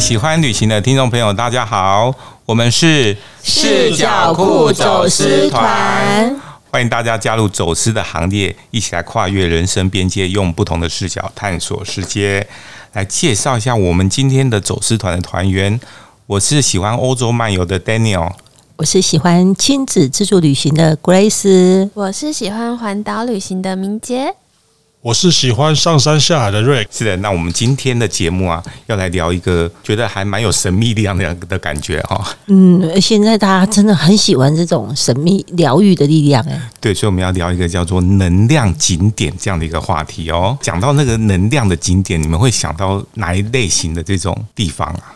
喜欢旅行的听众朋友，大家好，我们是视角库走私团，欢迎大家加入走私的行列，一起来跨越人生边界，用不同的视角探索世界。来介绍一下我们今天的走私团的团员，我是喜欢欧洲漫游的 Daniel，我是喜欢亲子自助旅行的 Grace，我是喜欢环岛旅行的明洁。我是喜欢上山下海的瑞，是的。那我们今天的节目啊，要来聊一个觉得还蛮有神秘力量的的感觉哈。嗯，现在大家真的很喜欢这种神秘疗愈的力量哎。对，所以我们要聊一个叫做能量景点这样的一个话题哦。讲到那个能量的景点，你们会想到哪一类型的这种地方啊？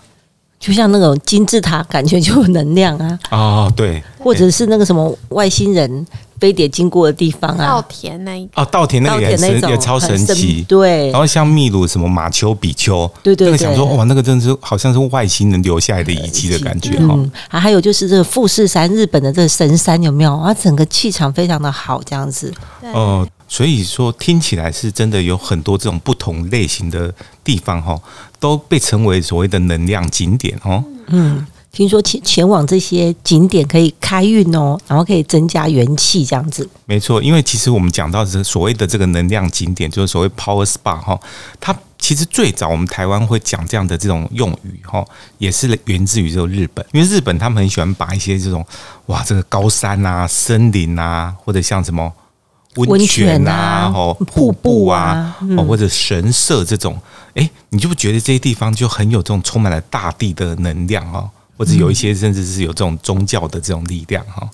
就像那种金字塔，感觉就有能量啊。哦，对，或者是那个什么外星人。飞碟经过的地方啊，稻田那一哦，稻田那个也是也超神奇，对。然后像秘鲁什么马丘比丘，对对对，那个想说哇，那个真的是好像是外星人留下来的遗迹的感觉哈。嗯，还还有就是这个富士山，日本的这个神山有没有？啊，整个气场非常的好，这样子。哦，所以说听起来是真的有很多这种不同类型的地方哈，都被称为所谓的能量景点哦。嗯。听说前前往这些景点可以开运哦，然后可以增加元气，这样子。没错，因为其实我们讲到这所谓的这个能量景点，就是所谓 Power Spa 哈，它其实最早我们台湾会讲这样的这种用语哈，也是源自于这个日本，因为日本他们很喜欢把一些这种哇，这个高山啊、森林啊，或者像什么温泉啊、哦瀑布啊，哦或者神社这种，哎，你就不觉得这些地方就很有这种充满了大地的能量哦？或者有一些甚至是有这种宗教的这种力量哈，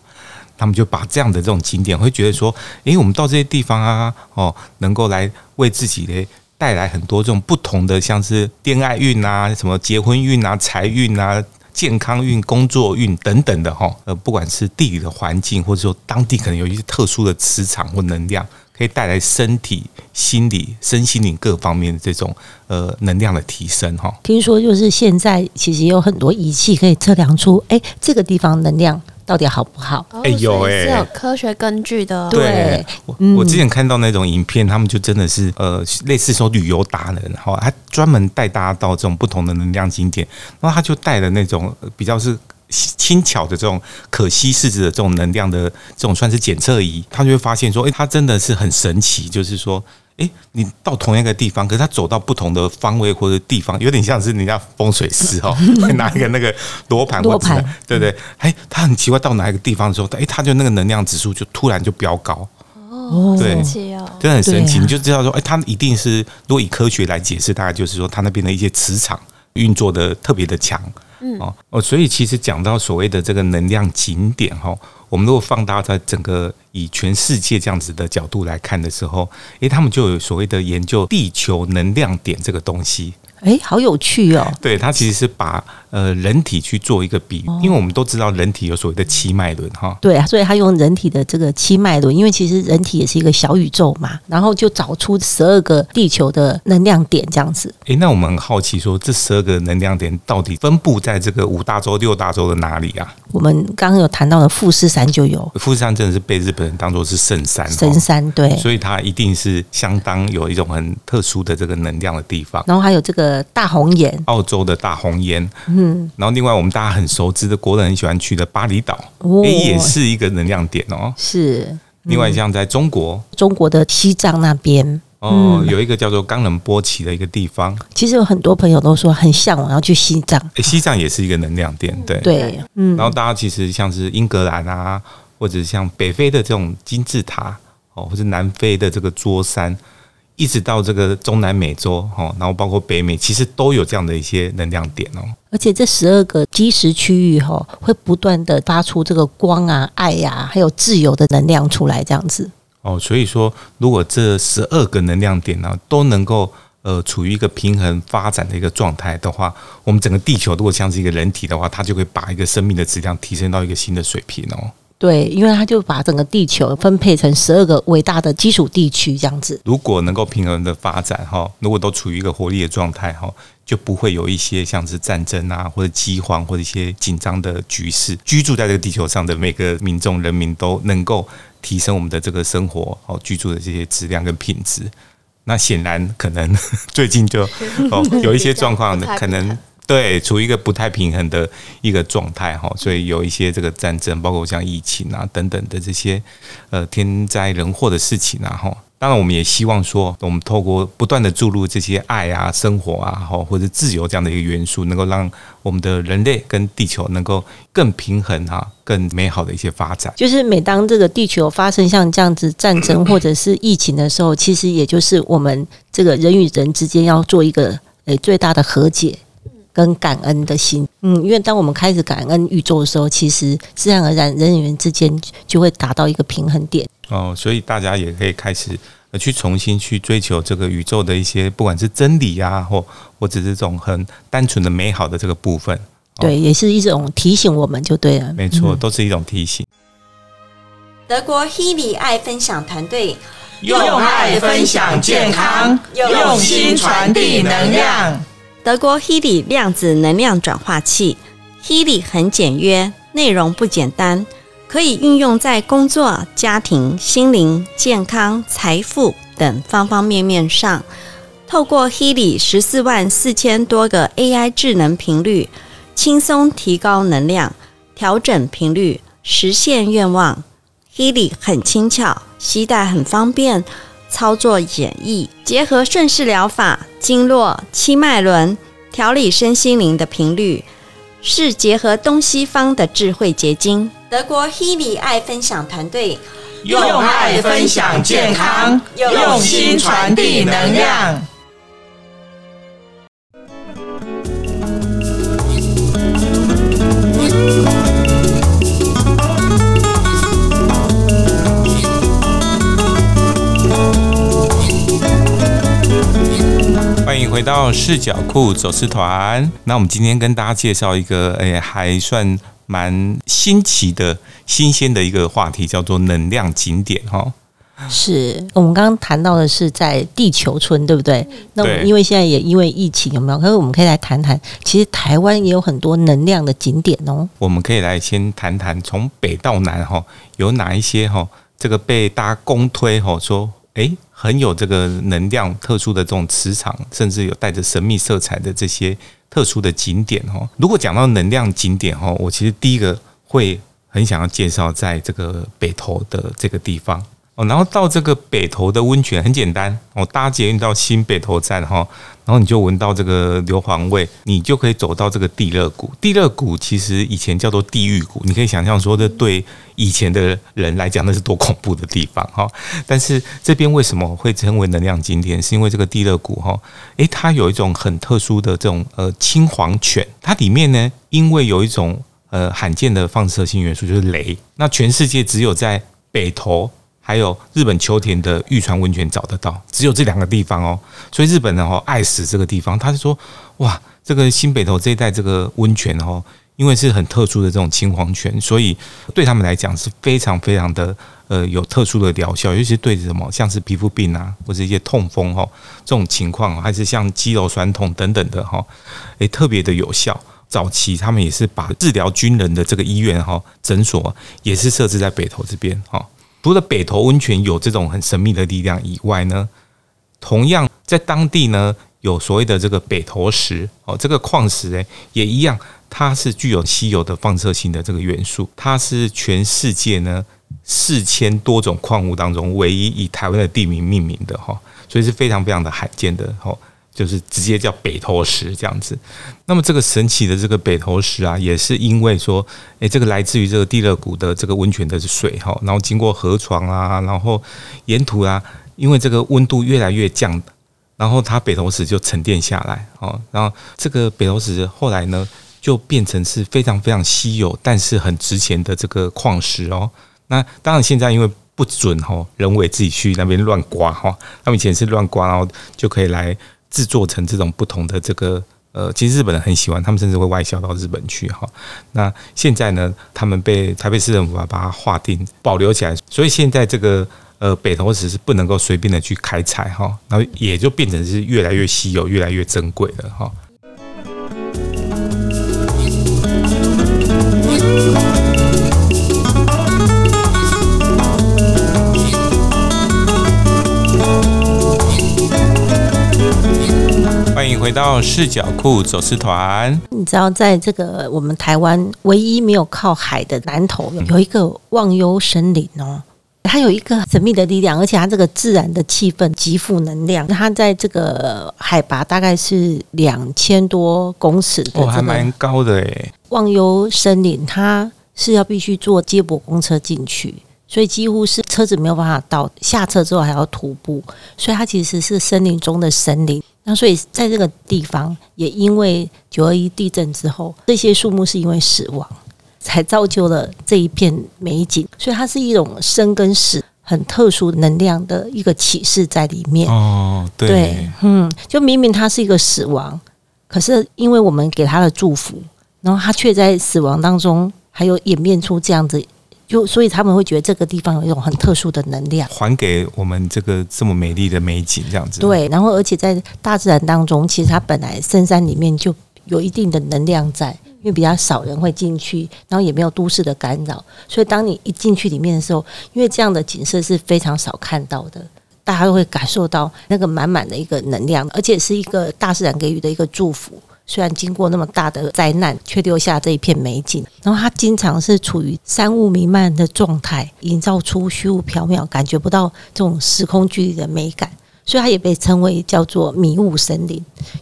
他们就把这样的这种景点会觉得说，诶，我们到这些地方啊，哦，能够来为自己的带来很多这种不同的，像是恋爱运啊、什么结婚运啊、财运啊、健康运、工作运等等的哈。呃，不管是地理的环境，或者说当地可能有一些特殊的磁场或能量。可以带来身体、心理、身心灵各方面的这种呃能量的提升哈。听说就是现在其实有很多仪器可以测量出，哎，这个地方能量到底好不好？哎，有哎，是有科学根据的。对，我我之前看到那种影片，他们就真的是呃类似说旅游达人哈，他专门带大家到这种不同的能量景点，然后他就带了那种比较是。轻巧的这种可稀释的这种能量的这种算是检测仪，他就会发现说，诶，它真的是很神奇。就是说，哎，你到同一个地方，可是他走到不同的方位或者地方，有点像是人家风水师哦，拿一个那个罗盘，罗盘，对不对？哎，他很奇怪，到哪一个地方的时候，诶，他就那个能量指数就突然就飙高。哦，对，真的很神奇。你就知道说，哎，他一定是如果以科学来解释，大概就是说，他那边的一些磁场运作的特别的强。嗯哦哦，所以其实讲到所谓的这个能量景点哈，我们如果放大在整个以全世界这样子的角度来看的时候，诶，他们就有所谓的研究地球能量点这个东西。哎，好有趣哦！对，它其实是把呃人体去做一个比喻，因为我们都知道人体有所谓的七脉轮哈。对啊，所以他用人体的这个七脉轮，因为其实人体也是一个小宇宙嘛，然后就找出十二个地球的能量点这样子。哎，那我们很好奇说，这十二个能量点到底分布在这个五大洲、六大洲的哪里啊？我们刚刚有谈到的富士山就有，富士山真的是被日本人当做是圣山，神山对，所以它一定是相当有一种很特殊的这个能量的地方。然后还有这个大红岩。澳洲的大红岩，嗯，然后另外我们大家很熟知的国人很喜欢去的巴厘岛，哦，也是一个能量点哦。是，嗯，另外像在中国，中国的西藏那边，哦，有一个叫做冈仁波齐的一个地方。其实有很多朋友都说很向往要去西藏，西藏也是一个能量点，对对，嗯。然后大家其实像是英格兰啊，或者像北非的这种金字塔，哦，或者南非的这个桌山。一直到这个中南美洲，哈，然后包括北美，其实都有这样的一些能量点哦。而且这十二个基石区域，哈，会不断的发出这个光啊、爱呀、啊，还有自由的能量出来，这样子。哦，所以说，如果这十二个能量点呢，都能够呃处于一个平衡发展的一个状态的话，我们整个地球如果像是一个人体的话，它就会把一个生命的质量提升到一个新的水平哦。对，因为他就把整个地球分配成十二个伟大的基础地区，这样子。如果能够平衡的发展哈，如果都处于一个活力的状态哈，就不会有一些像是战争啊，或者饥荒或者一些紧张的局势。居住在这个地球上的每个民众人民都能够提升我们的这个生活哦，居住的这些质量跟品质。那显然可能 最近就哦 有一些状况，可能。对，处于一个不太平衡的一个状态哈，所以有一些这个战争，包括像疫情啊等等的这些呃天灾人祸的事情啊哈。当然，我们也希望说，我们透过不断的注入这些爱啊、生活啊哈，或者自由这样的一个元素，能够让我们的人类跟地球能够更平衡哈、更美好的一些发展。就是每当这个地球发生像这样子战争或者是疫情的时候，其实也就是我们这个人与人之间要做一个诶最大的和解跟感恩的心。嗯，因为当我们开始感恩宇宙的时候，其实自然而然人与人之间就会达到一个平衡点。哦，所以大家也可以开始去重新去追求这个宇宙的一些，不管是真理啊，或或者是这种很单纯的美好的这个部分。对，也是一种提醒我们就对了。没错，都是一种提醒。德国 Healy 爱分享团队用爱分享健康，用心传递能量。德国 Healy 量子能量转化器，Healy 很简约，内容不简单。可以运用在工作、家庭、心灵、健康、财富等方方面面上。透过 Healy 十四万四千多个 AI 智能频率，轻松提高能量，调整频率，实现愿望。Healy 很轻巧，携带很方便，操作简易，结合顺势疗法、经络、七脉轮，调理身心灵的频率，是结合东西方的智慧结晶。德国 Healy 爱分享团队用爱分享健康，用心传递能量。欢迎回到视角库走私团。那我们今天跟大家介绍一个，哎，还算。蛮新奇的、新鲜的一个话题，叫做能量景点哈。是我们刚刚谈到的是在地球村，对不对？那我们因为现在也因为疫情有没有？可是我们可以来谈谈，其实台湾也有很多能量的景点哦。我们可以来先谈谈从北到南哈，有哪一些哈？这个被大家公推哈，说诶很有这个能量、特殊的这种磁场，甚至有带着神秘色彩的这些。特殊的景点哦，如果讲到能量景点哦，我其实第一个会很想要介绍在这个北投的这个地方哦，然后到这个北投的温泉很简单哦，搭捷运到新北投站哈。然后你就闻到这个硫磺味，你就可以走到这个地热谷。地热谷其实以前叫做地狱谷，你可以想象说，这对以前的人来讲，那是多恐怖的地方哈。但是这边为什么会称为能量景点？是因为这个地热谷哈，诶，它有一种很特殊的这种呃青黄泉，它里面呢，因为有一种呃罕见的放射性元素，就是镭。那全世界只有在北投。还有日本秋田的玉川温泉找得到，只有这两个地方哦。所以日本人哦爱死这个地方，他是说哇，这个新北投这一带这个温泉哦，因为是很特殊的这种青黄泉，所以对他们来讲是非常非常的呃有特殊的疗效，尤其是对什么像是皮肤病啊或者一些痛风哈这种情况，还是像肌肉酸痛等等的哈，诶特别的有效。早期他们也是把治疗军人的这个医院哈诊所也是设置在北投这边哈。除了北投温泉有这种很神秘的力量以外呢，同样在当地呢有所谓的这个北投石哦，这个矿石诶也一样，它是具有稀有的放射性的这个元素，它是全世界呢四千多种矿物当中唯一以台湾的地名命名的哈，所以是非常非常的罕见的哈。就是直接叫北投石这样子，那么这个神奇的这个北投石啊，也是因为说，诶，这个来自于这个地热谷的这个温泉的水哈，然后经过河床啊，然后沿途啊，因为这个温度越来越降，然后它北投石就沉淀下来哦，然后这个北投石后来呢，就变成是非常非常稀有，但是很值钱的这个矿石哦。那当然现在因为不准哈人为自己去那边乱刮哈，他们以前是乱刮，然后就可以来。制作成这种不同的这个呃，其实日本人很喜欢，他们甚至会外销到日本去哈。那现在呢，他们被台北市政府啊把它划定保留起来，所以现在这个呃北投石是不能够随便的去开采哈，然后也就变成是越来越稀有、越来越珍贵了哈。迎回到视角库走私团。你知道，在这个我们台湾唯一没有靠海的南投，有一个忘忧森林哦。它有一个神秘的力量，而且它这个自然的气氛极富能量。它在这个海拔大概是两千多公尺的，哦，还蛮高的诶。忘忧森林，它是要必须坐接驳公车进去，所以几乎是车子没有办法到。下车之后还要徒步，所以它其实是森林中的森林。那所以在这个地方，也因为九二一地震之后，这些树木是因为死亡。才造就了这一片美景，所以它是一种生跟死很特殊能量的一个启示在里面。哦，对，对，嗯，就明明它是一个死亡，可是因为我们给它的祝福，然后它却在死亡当中还有演变出这样子，就所以他们会觉得这个地方有一种很特殊的能量，还给我们这个这么美丽的美景，这样子。对，然后而且在大自然当中，其实它本来深山里面就有一定的能量在。因为比较少人会进去，然后也没有都市的干扰，所以当你一进去里面的时候，因为这样的景色是非常少看到的，大家都会感受到那个满满的一个能量，而且是一个大自然给予的一个祝福。虽然经过那么大的灾难，却留下这一片美景。然后它经常是处于山雾弥漫的状态，营造出虚无缥缈，感觉不到这种时空距离的美感。所以它也被称为叫做迷雾森林，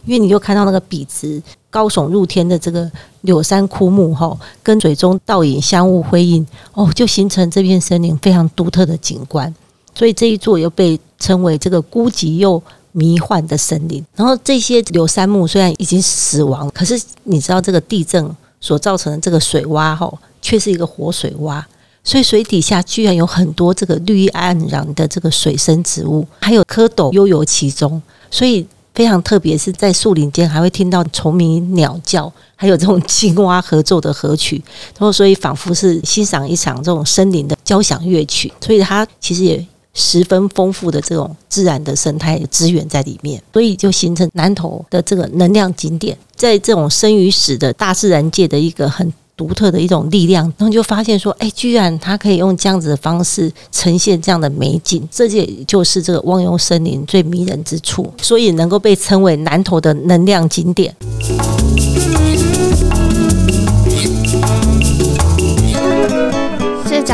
因为你就看到那个笔直高耸入天的这个柳杉枯木哈，跟水中倒影相互辉映哦，就形成这片森林非常独特的景观。所以这一座又被称为这个孤寂又迷幻的森林。然后这些柳杉木虽然已经死亡，可是你知道这个地震所造成的这个水洼哈，却是一个活水洼。所以水底下居然有很多这个绿意盎然的这个水生植物，还有蝌蚪悠游其中，所以非常特别。是在树林间还会听到虫鸣鸟叫，还有这种青蛙合奏的和曲，然后所以仿佛是欣赏一场这种森林的交响乐曲。所以它其实也十分丰富的这种自然的生态资源在里面，所以就形成南投的这个能量景点，在这种生与死的大自然界的一个很。独特的一种力量，然后就发现说，哎，居然它可以用这样子的方式呈现这样的美景，这也就是这个忘忧森林最迷人之处，所以能够被称为南投的能量景点。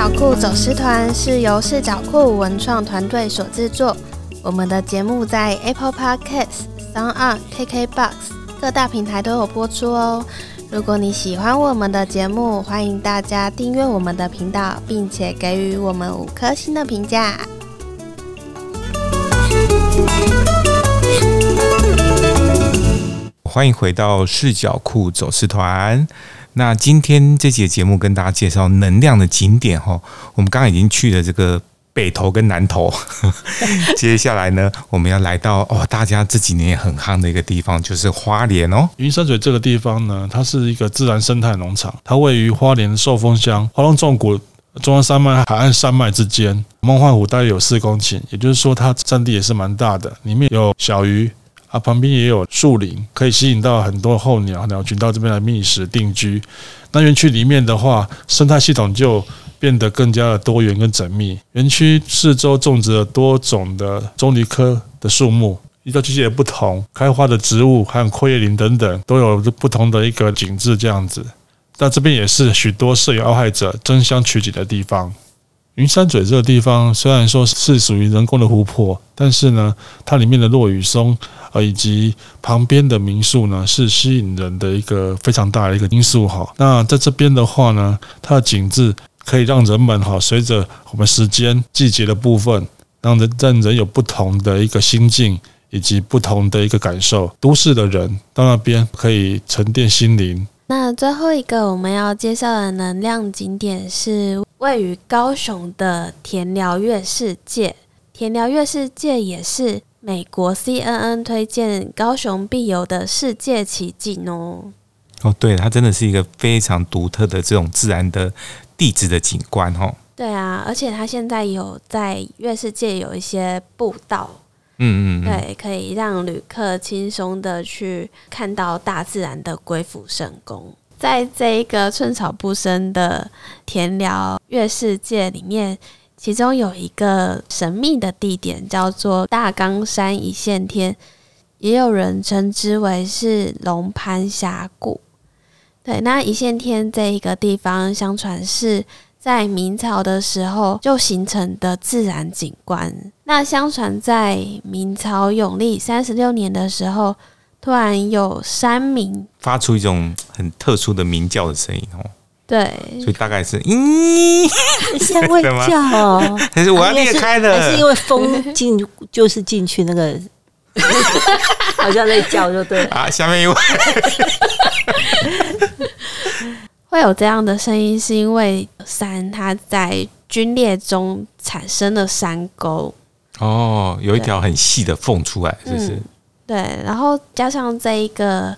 角酷走私团是由视角酷文创团队所制作，我们的节目在 Apple Podcasts、SoundOn、KKBox 各大平台都有播出哦。如果你喜欢我们的节目，欢迎大家订阅我们的频道，并且给予我们五颗星的评价。欢迎回到视角酷走私团。那今天这节节目跟大家介绍能量的景点哈，我们刚刚已经去了这个。北投跟南投，接下来呢，我们要来到哦，大家这几年也很夯的一个地方，就是花莲哦。云山嘴这个地方呢，它是一个自然生态农场，它位于花莲寿丰乡花东纵谷中央山脉海岸山脉之间，梦幻湖大约有四公顷，也就是说它占地也是蛮大的，里面有小鱼啊，旁边也有树林，可以吸引到很多候鸟鸟群到这边来觅食定居。那园区里面的话，生态系统就变得更加的多元跟缜密。园区四周种植了多种的棕榈科的树木，依照季节不同，开花的植物还有阔叶林等等，都有不同的一个景致这样子。那这边也是许多摄影爱好者争相取景的地方。云山嘴这个地方虽然说是属于人工的湖泊，但是呢，它里面的落羽松呃以及旁边的民宿呢，是吸引人的一个非常大的一个因素哈。那在这边的话呢，它的景致。可以让人们哈，随着我们时间、季节的部分，让人让人有不同的一个心境以及不同的一个感受。都市的人到那边可以沉淀心灵。那最后一个我们要介绍的能量景点是位于高雄的田寮月世界。田寮月世界也是美国 CNN 推荐高雄必游的世界奇景哦。哦，对，它真的是一个非常独特的这种自然的。地质的景观，哦，对啊，而且它现在有在月世界有一些步道，嗯嗯，对，可以让旅客轻松的去看到大自然的鬼斧神工。在这一个寸草不生的田寮月世界里面，其中有一个神秘的地点叫做大冈山一线天，也有人称之为是龙盘峡谷。对，那一线天这一个地方，相传是在明朝的时候就形成的自然景观。那相传在明朝永历三十六年的时候，突然有山鸣发出一种很特殊的鸣叫的声音哦。对，所以大概是嗯，像会叫哦，还是我要裂开的？还是因为风进就是进去那个，好像在叫就对了啊。下面一位 会有这样的声音，是因为山它在龟裂中产生了山沟哦，有一条很细的缝出来，是不是？嗯，对，然后加上这一个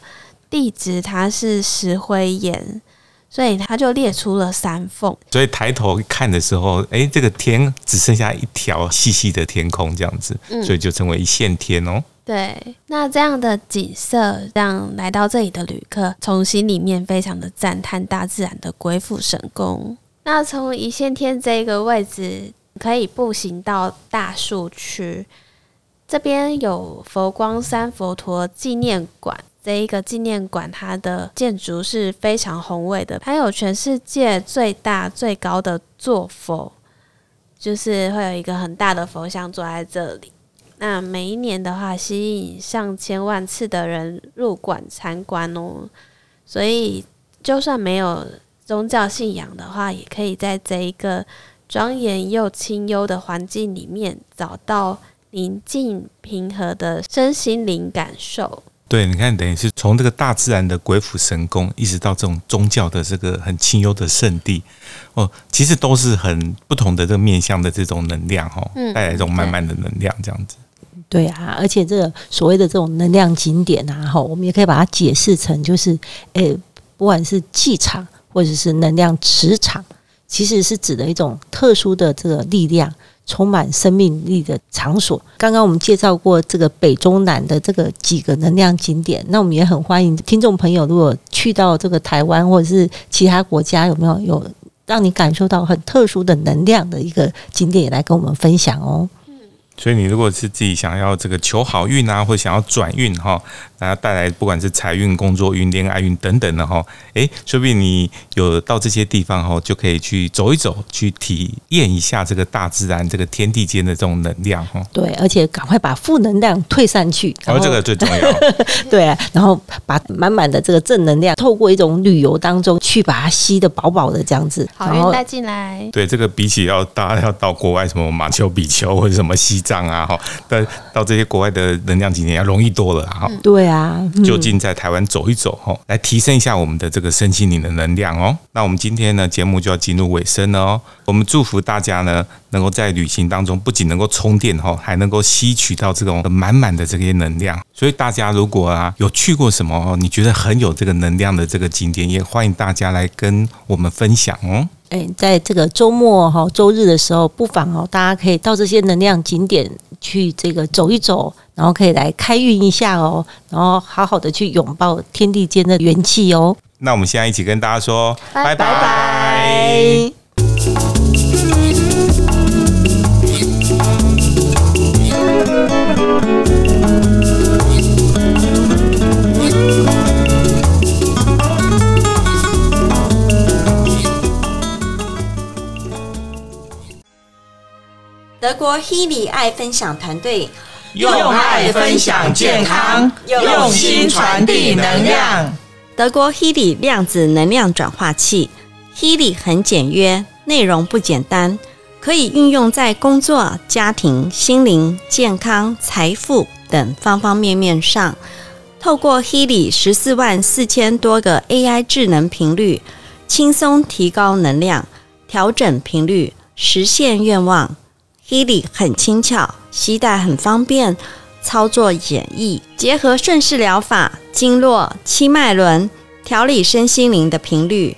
地址，它是石灰岩。所以它就列出了三缝，所以抬头看的时候，哎，这个天只剩下一条细细的天空这样子，所以就成为一线天哦。对，那这样的景色让来到这里的旅客从心里面非常的赞叹大自然的鬼斧神工。那从一线天这个位置可以步行到大树区，这边有佛光山佛陀纪念馆。这一个纪念馆，它的建筑是非常宏伟的，它有全世界最大最高的坐佛，就是会有一个很大的佛像坐在这里。那每一年的话，吸引上千万次的人入馆参观哦。所以，就算没有宗教信仰的话，也可以在这一个庄严又清幽的环境里面，找到宁静平和的身心灵感受。对，你看，等于是从这个大自然的鬼斧神工，一直到这种宗教的这个很清幽的圣地，哦，其实都是很不同的这个面向的这种能量，哦，带来这种满满的能量，这样子。对啊，而且这个所谓的这种能量景点啊，哈，我们也可以把它解释成就是，诶，不管是气场或者是能量磁场，其实是指的一种特殊的这个力量。充满生命力的场所。刚刚我们介绍过这个北中南的这个几个能量景点，那我们也很欢迎听众朋友，如果去到这个台湾或者是其他国家，有没有有让你感受到很特殊的能量的一个景点，也来跟我们分享哦。所以你如果是自己想要这个求好运啊，或者想要转运哈，然后带来不管是财运、工作运、恋爱运等等的哈，诶，说不定你有到这些地方哈，就可以去走一走，去体验一下这个大自然、这个天地间的这种能量哈。对，而且赶快把负能量退散去，然后这个最重要。对啊，然后把满满的这个正能量，透过一种旅游当中去把它吸的饱饱的这样子，好运带进来。对，这个比起要大家要到国外什么马丘比丘或者什么西。涨啊哈，但到这些国外的能量景点要容易多了哈。对啊，就近在台湾走一走哈，来提升一下我们的这个身心灵的能量哦。那我们今天呢，节目就要进入尾声了哦。我们祝福大家呢，能够在旅行当中不仅能够充电哈，还能够吸取到这种满满的这些能量。所以大家如果啊有去过什么你觉得很有这个能量的这个景点，也欢迎大家来跟我们分享哦。哎，在这个周末哈、周日的时候，不妨哦，大家可以到这些能量景点去这个走一走，然后可以来开运一下哦，然后好好的去拥抱天地间的元气哦。那我们现在一起跟大家说，拜拜。拜拜。德国 Healy 爱分享团队用爱分享健康，用心传递能量。德国 Healy 量子能量转化器，Healy 很简约，内容不简单，可以运用在工作、家庭、心灵、健康、财富等方方面面上。透过 Healy 十四万四千多个 AI 智能频率，轻松提高能量，调整频率，实现愿望。Healy 很轻巧，携带很方便，操作简易，结合顺势疗法、经络、七脉轮，调理身心灵的频率，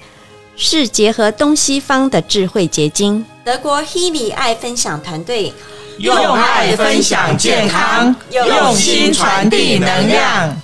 是结合东西方的智慧结晶。德国 Healy 爱分享团队用爱分享健康，用心传递能量。